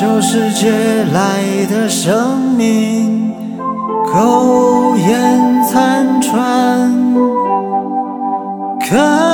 就是借来的生命苟延残喘看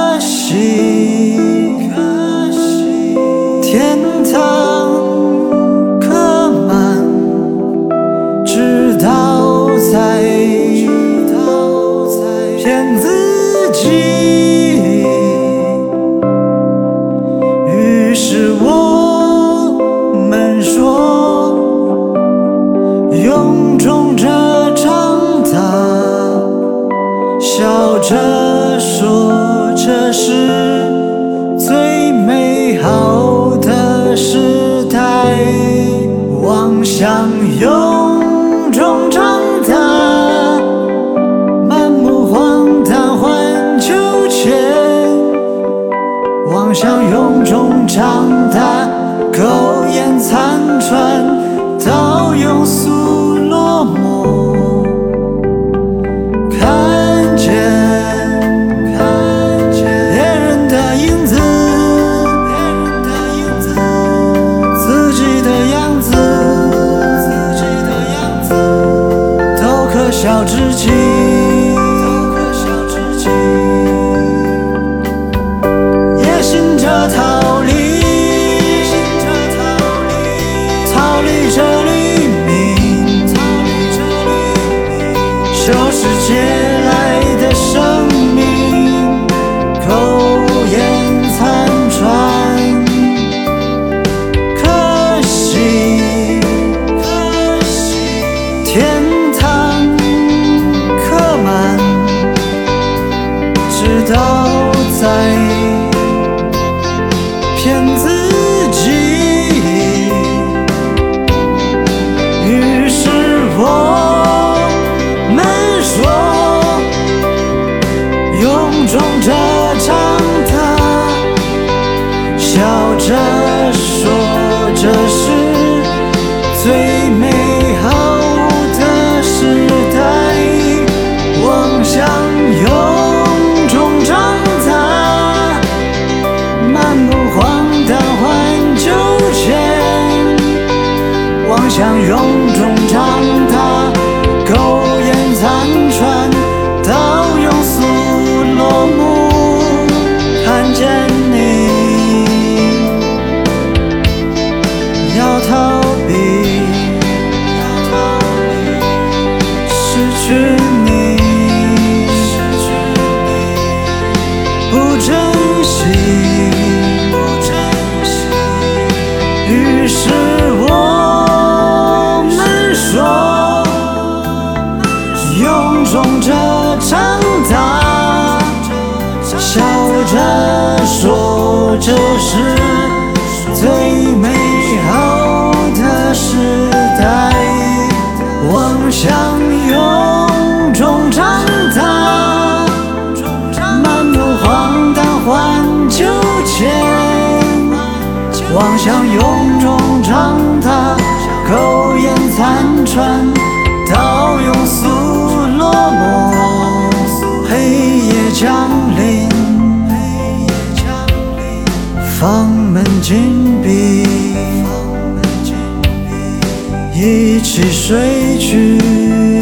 风中着长大，笑着笑至极，都可笑至极。也醒着逃离，逃离这黎明，修饰借来的生命，苟延残喘，可惜，天骗自己，于是我们说，臃肿着妄想臃肿长大，苟延残喘，到庸俗落幕。看见你，要逃避，要逃避，失去臃肿着长大，笑着说这是最美好的时代。妄想臃肿长大，满目荒诞换秋千。妄想臃肿长大，苟延残喘，到庸俗落寞。黑夜降临，房门紧闭，一起睡去。